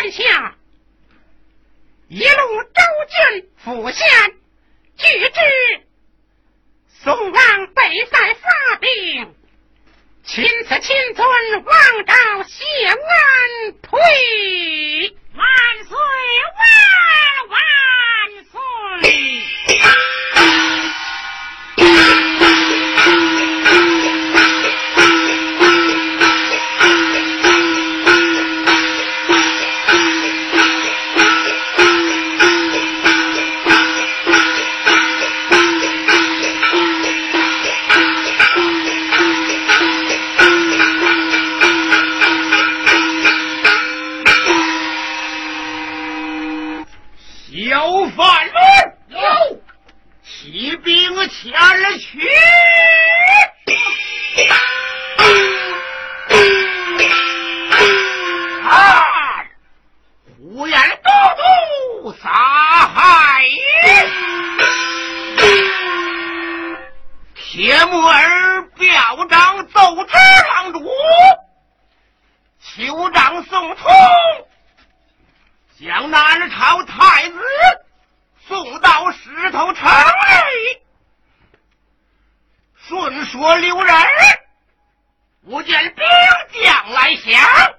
在下一路周军府县，举之宋王北塞发兵，钦此亲尊王昭谢恩退，万岁万万岁！前去。啊！胡言道都杀害铁木儿表彰奏知郎主，酋长宋冲将南朝太子送到石头城。听说刘仁不见兵将来降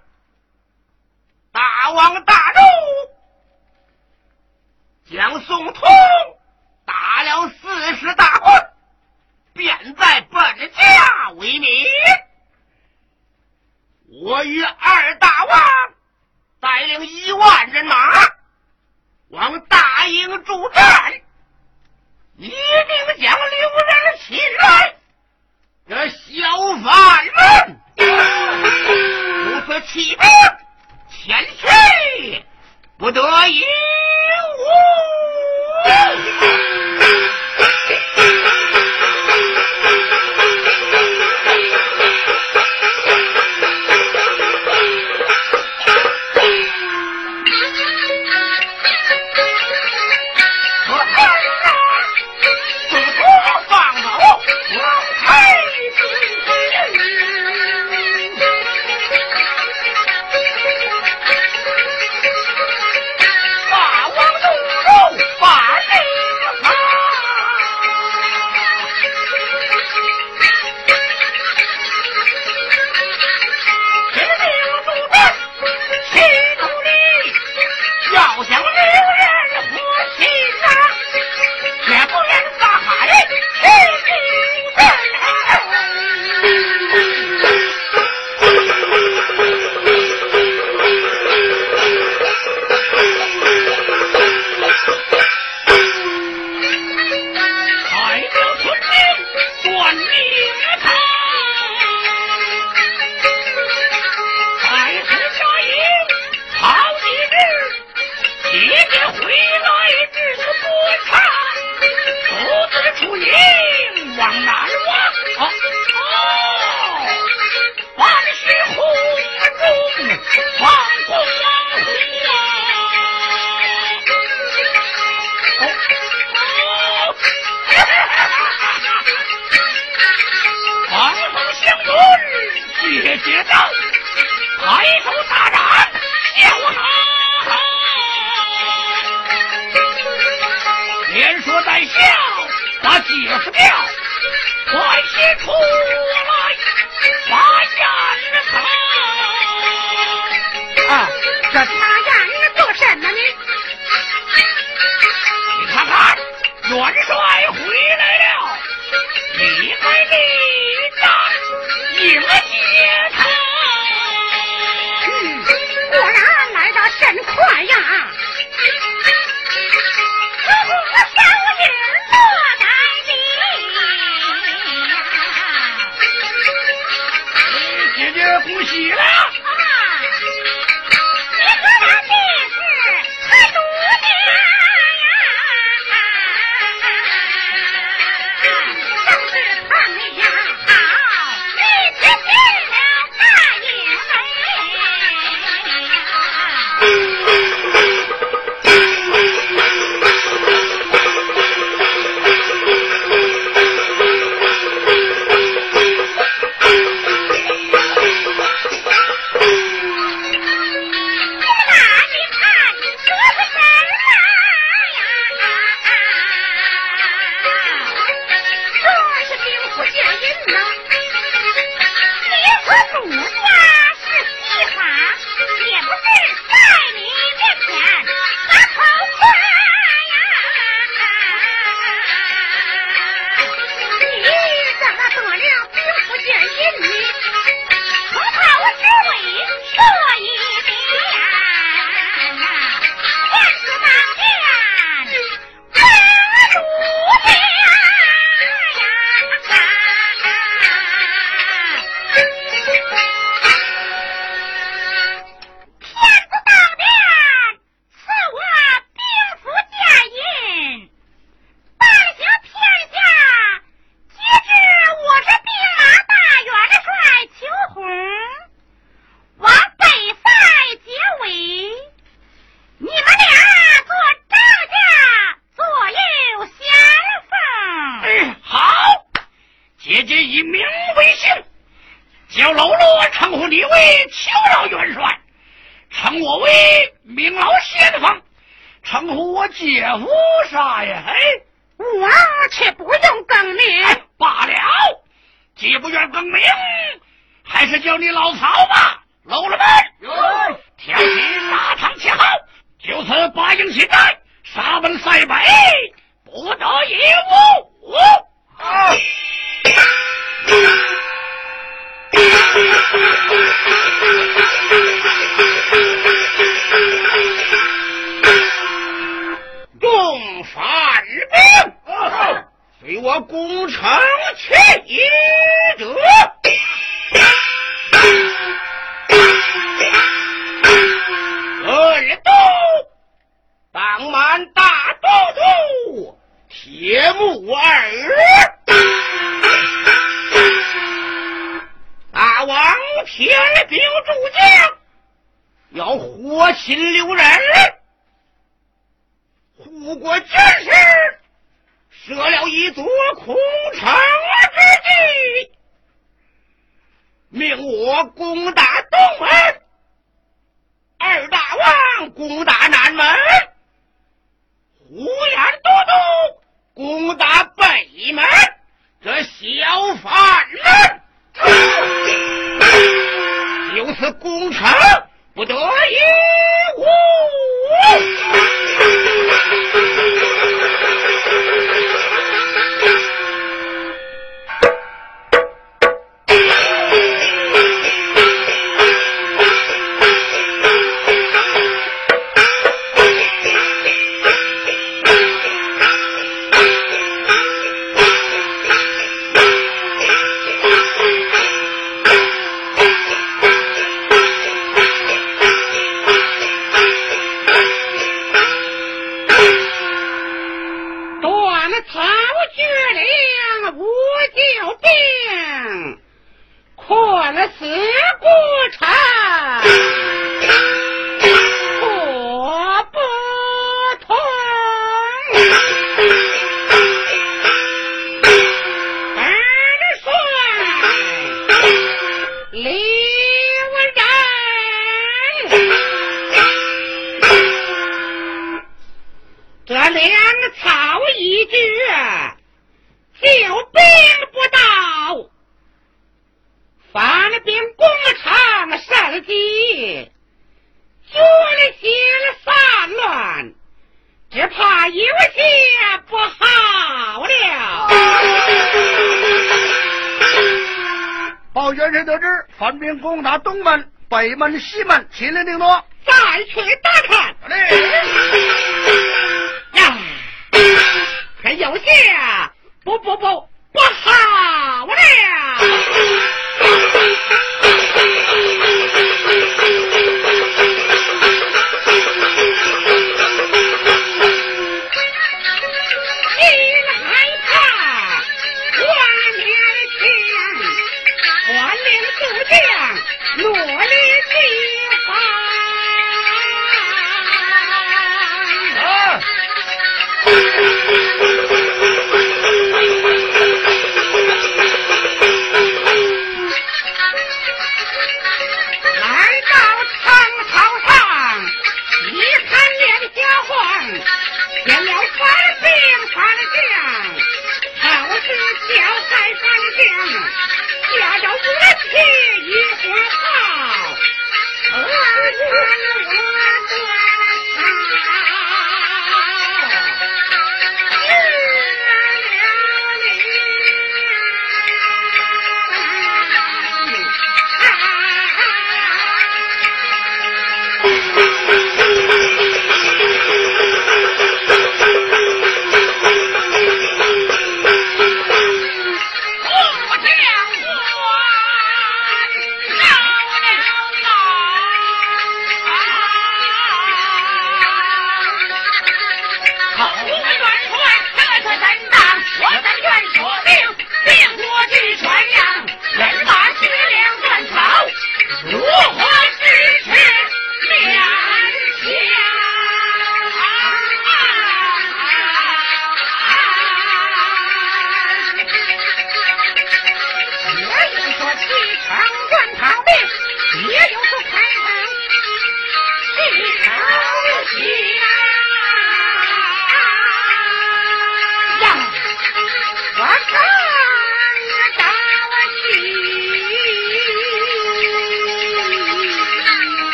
大王大怒将宋通打了四十大棍便在本家为民。我与二大王带领一万人马往大营助战一定将刘仁擒来。七百。连说带笑，把解释掉，快些出来把言谈。啊，这擦眼子做什么呢？你看看，元帅回来的姑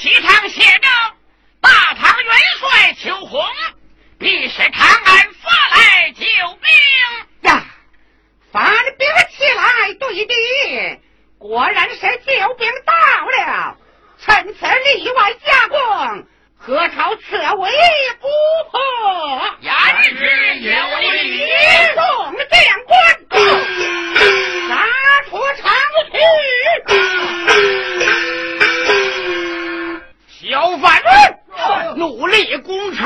旗堂写着“大唐元帅邱红，必是长安发来救兵呀！发兵起来，对敌，果然是救兵到了。趁此里外夹攻，何朝此为不破，言之有理。众将官，杀出长去，努力攻城。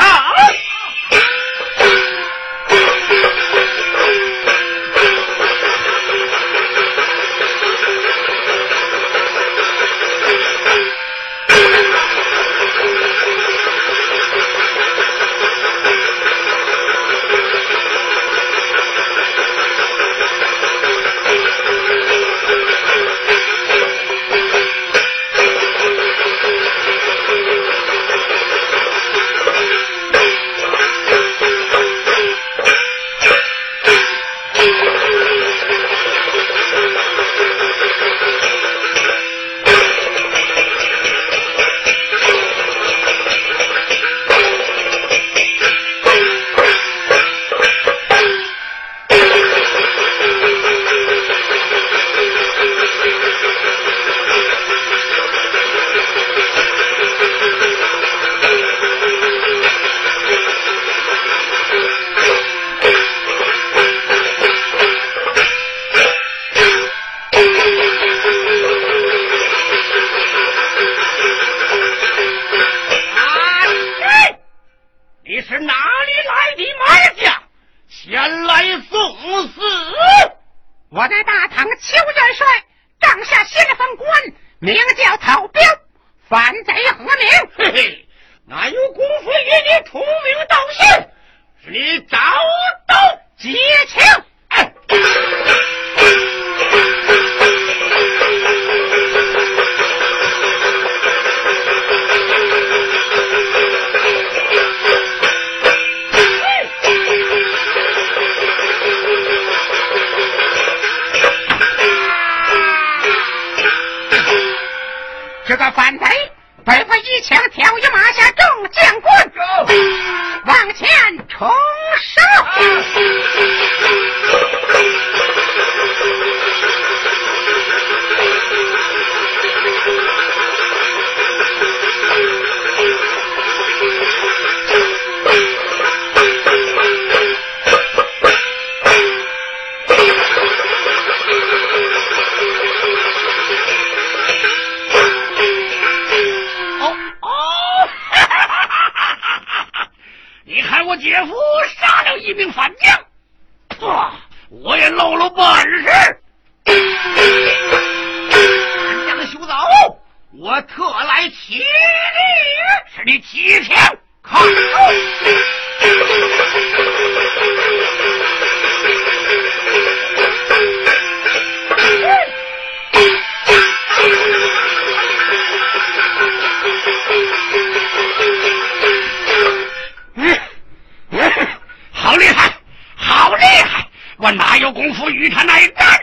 邱元帅帐下先锋官名叫曹彪，反贼何名？嘿嘿，哪有功夫与你同名道姓？是你早到劫情。这个反贼，被我一枪挑于马下，众将官往前冲杀。姐夫杀了一名反将，啊，我也露了本事。反将休走，我特来提你，是你提前看。我哪有功夫与他那一战？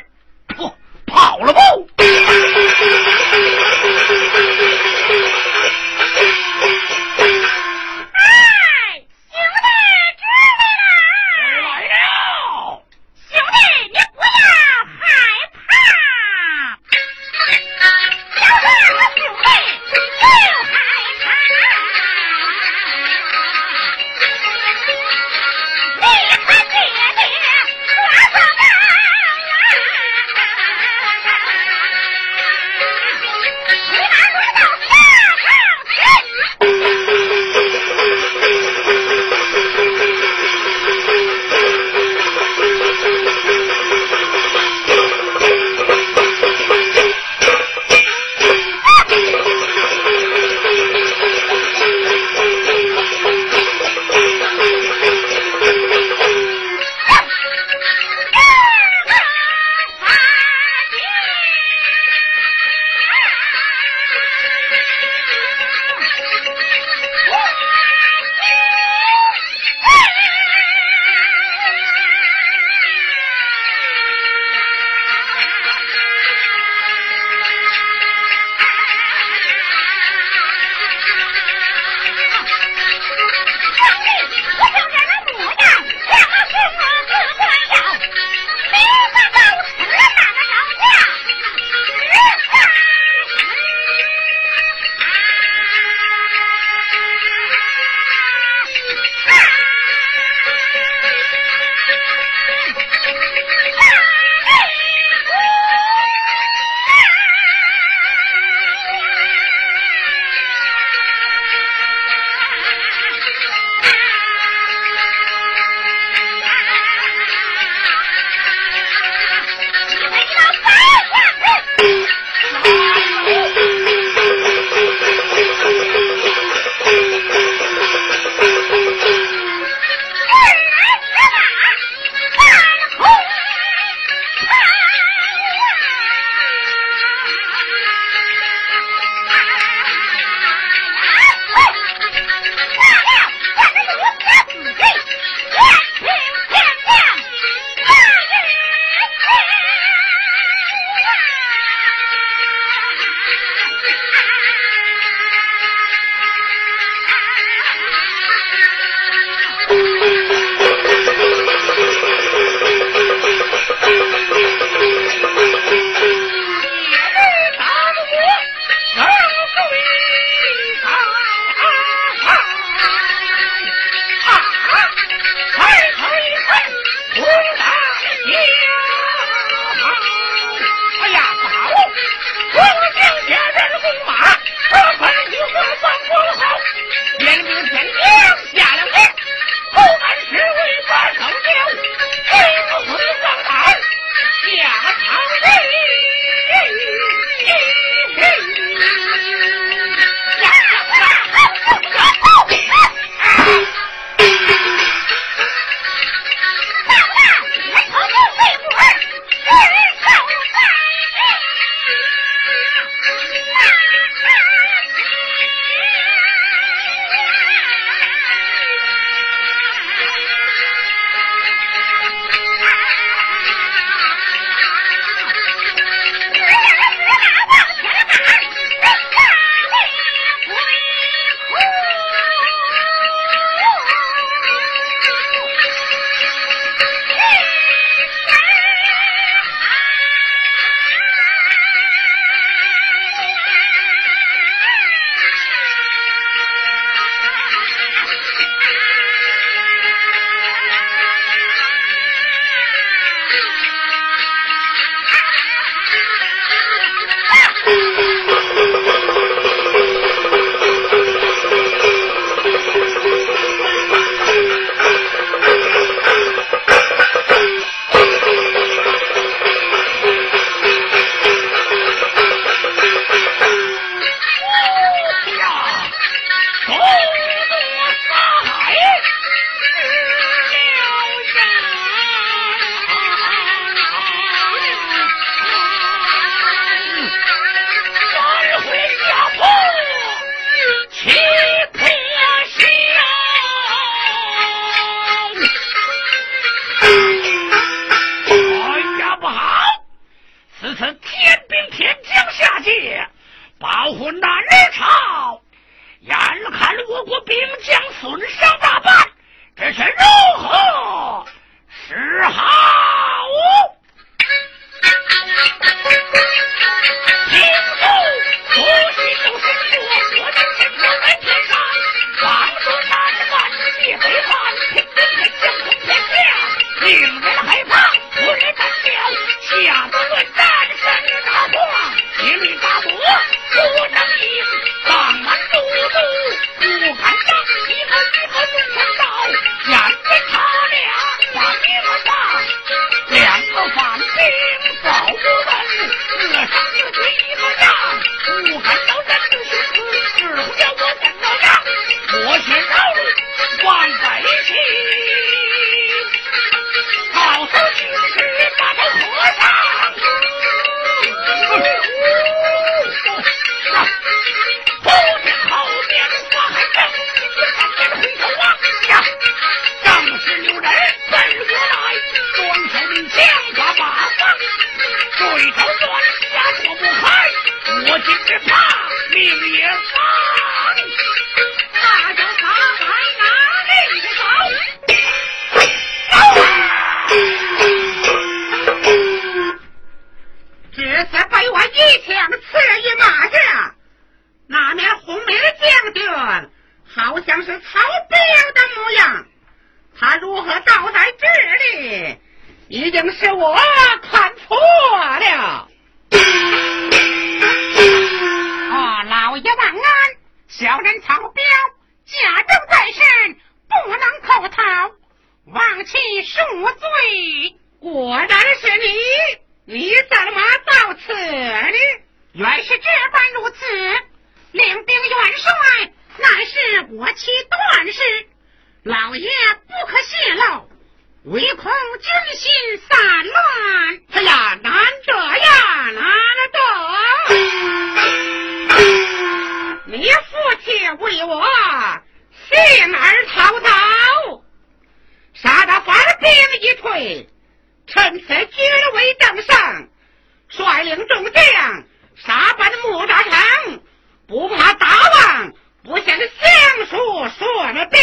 说了表，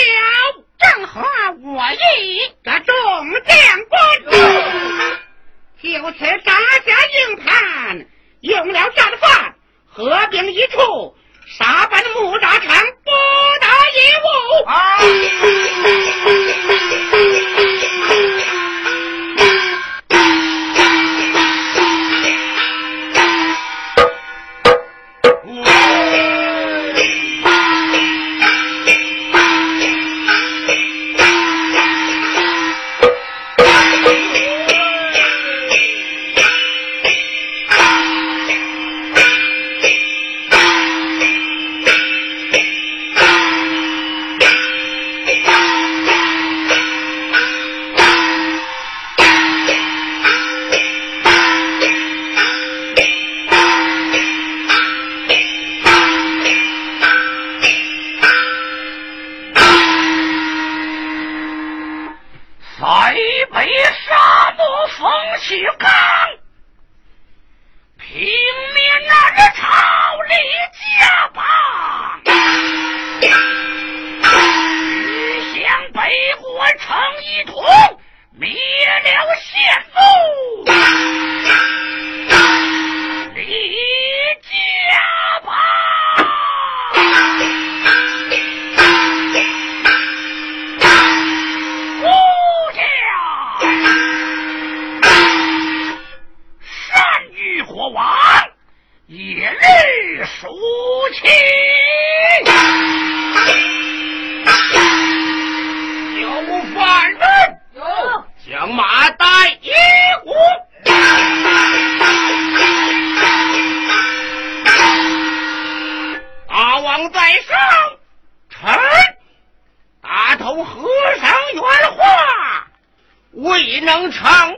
正合我意。个众将官，就此扎下营盘，用了战犯，合兵一处，杀奔木扎场，不得一物。你能唱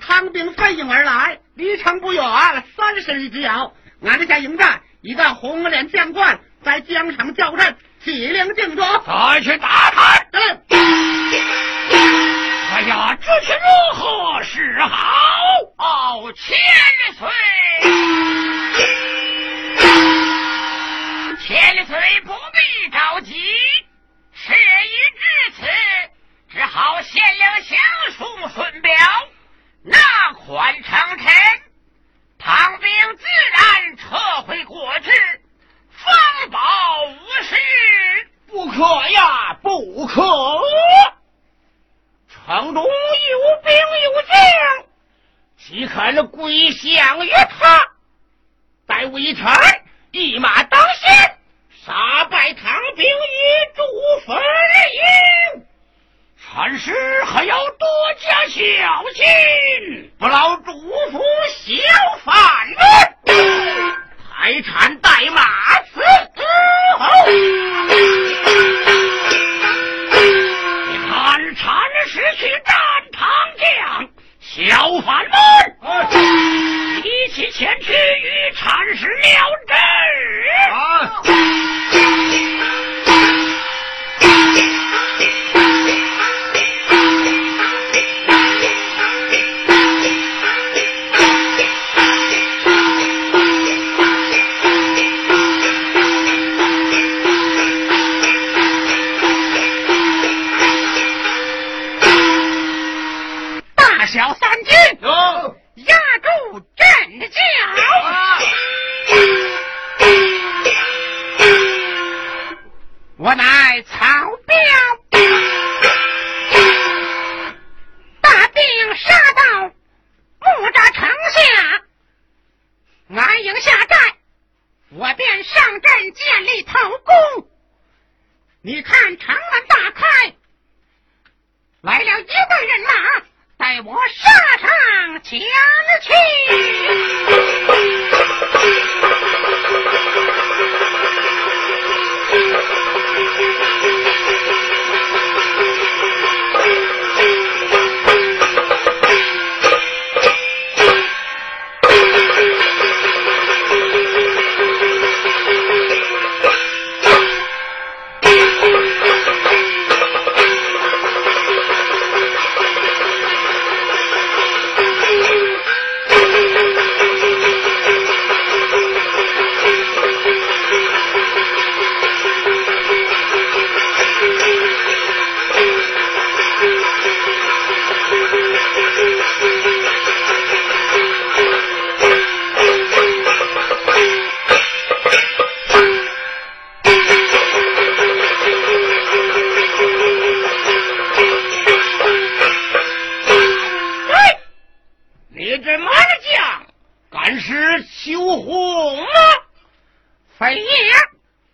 唐兵奋勇而来，离城不远，三十里之遥。俺们家迎战，一个红脸将官在疆场叫阵，起灵敬主，再去打他。哎呀，这是如何是好？哦，千岁，千岁不必着急，事已至此，只好献了降书顺表。那款成臣，唐兵自然撤回过去，方保无事。不可呀，不可！城中有兵有将，岂肯归降于他？待微臣一马当先，杀败唐兵于主坟营。禅师还要多加小心，不劳主父小犯了。海产带马死后，你看禅师去战唐将，小凡们一起前去与禅师了之。小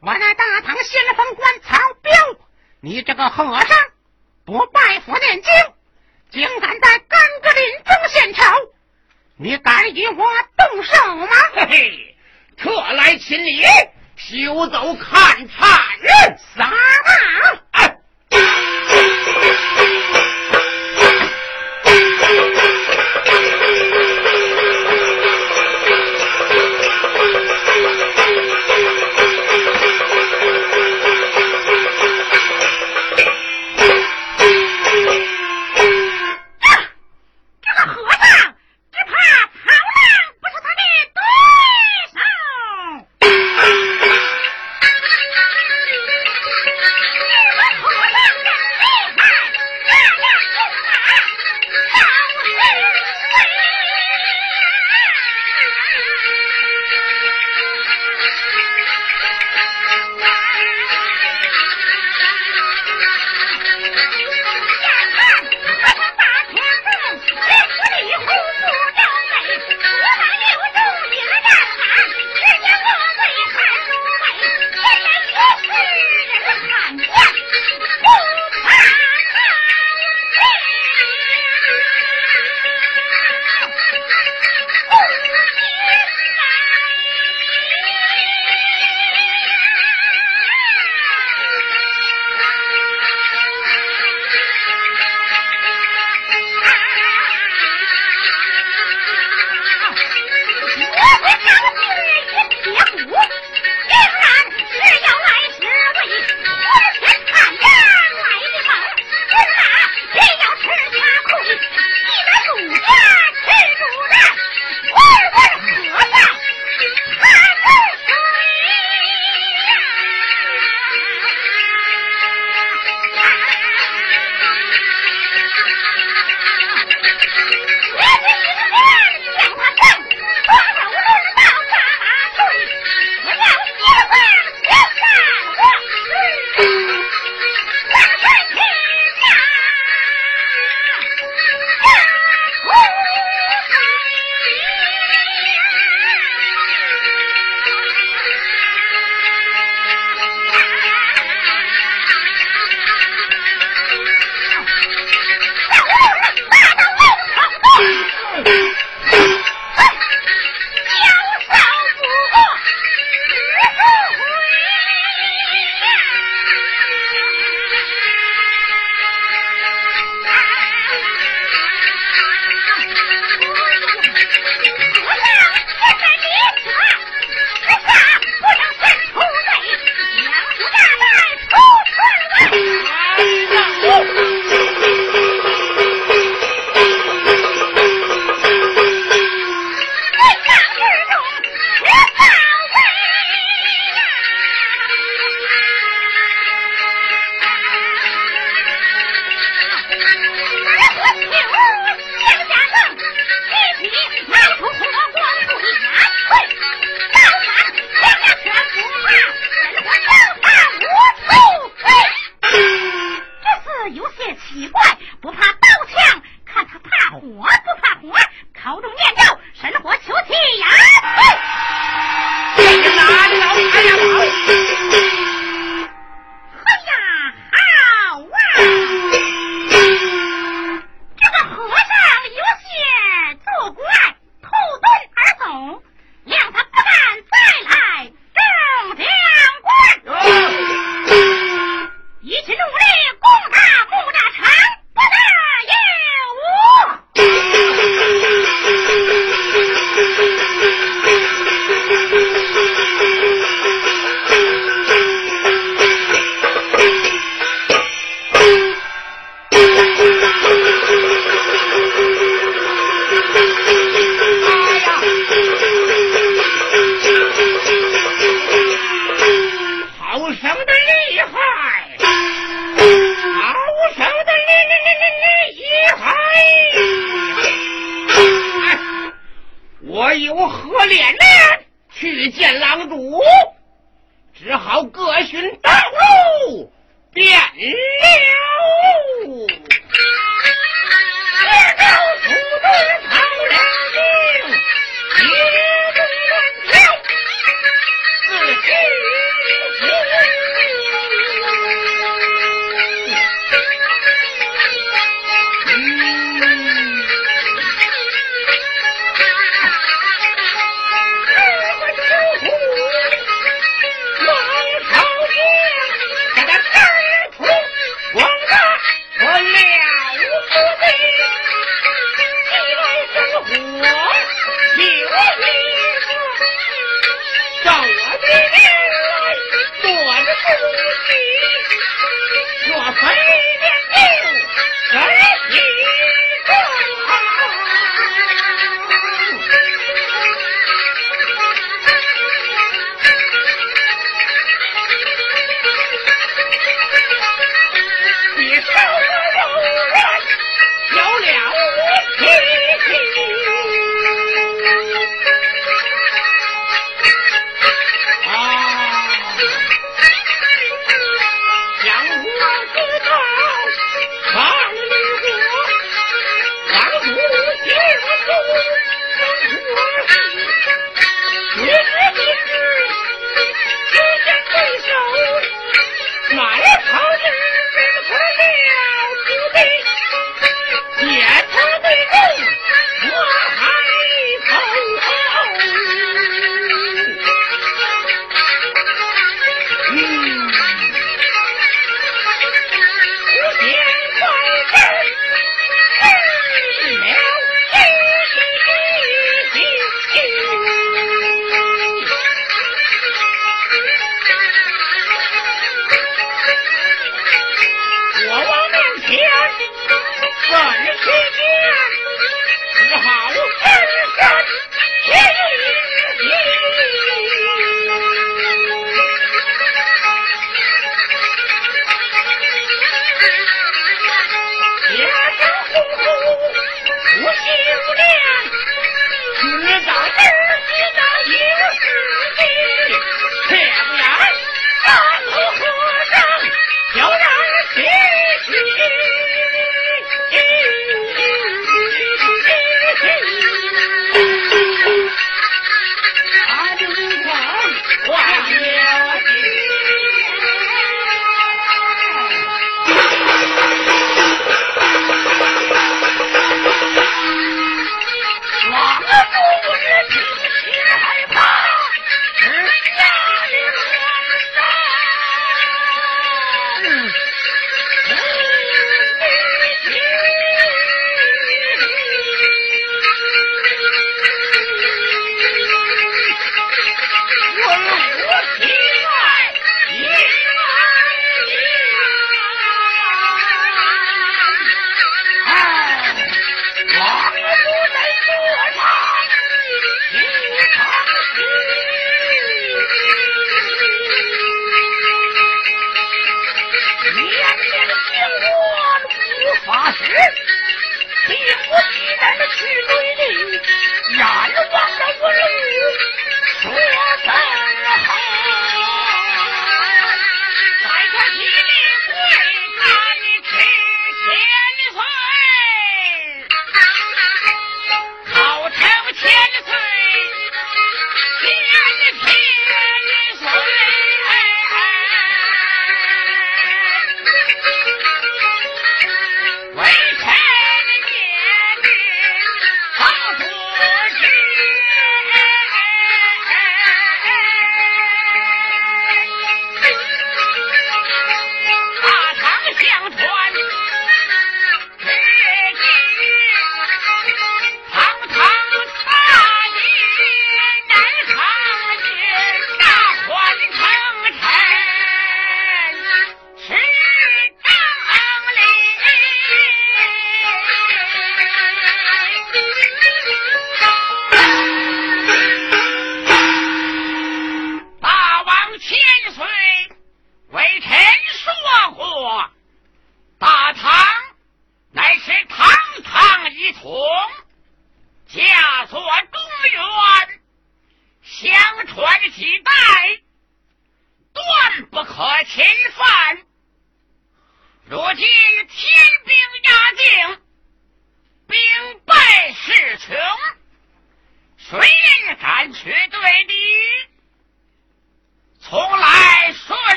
我乃大唐先锋官曹彪你这个和尚不拜佛念经竟敢在干戈林中献丑你敢与我动手吗？嘿嘿特来请你休走看差人。撒吧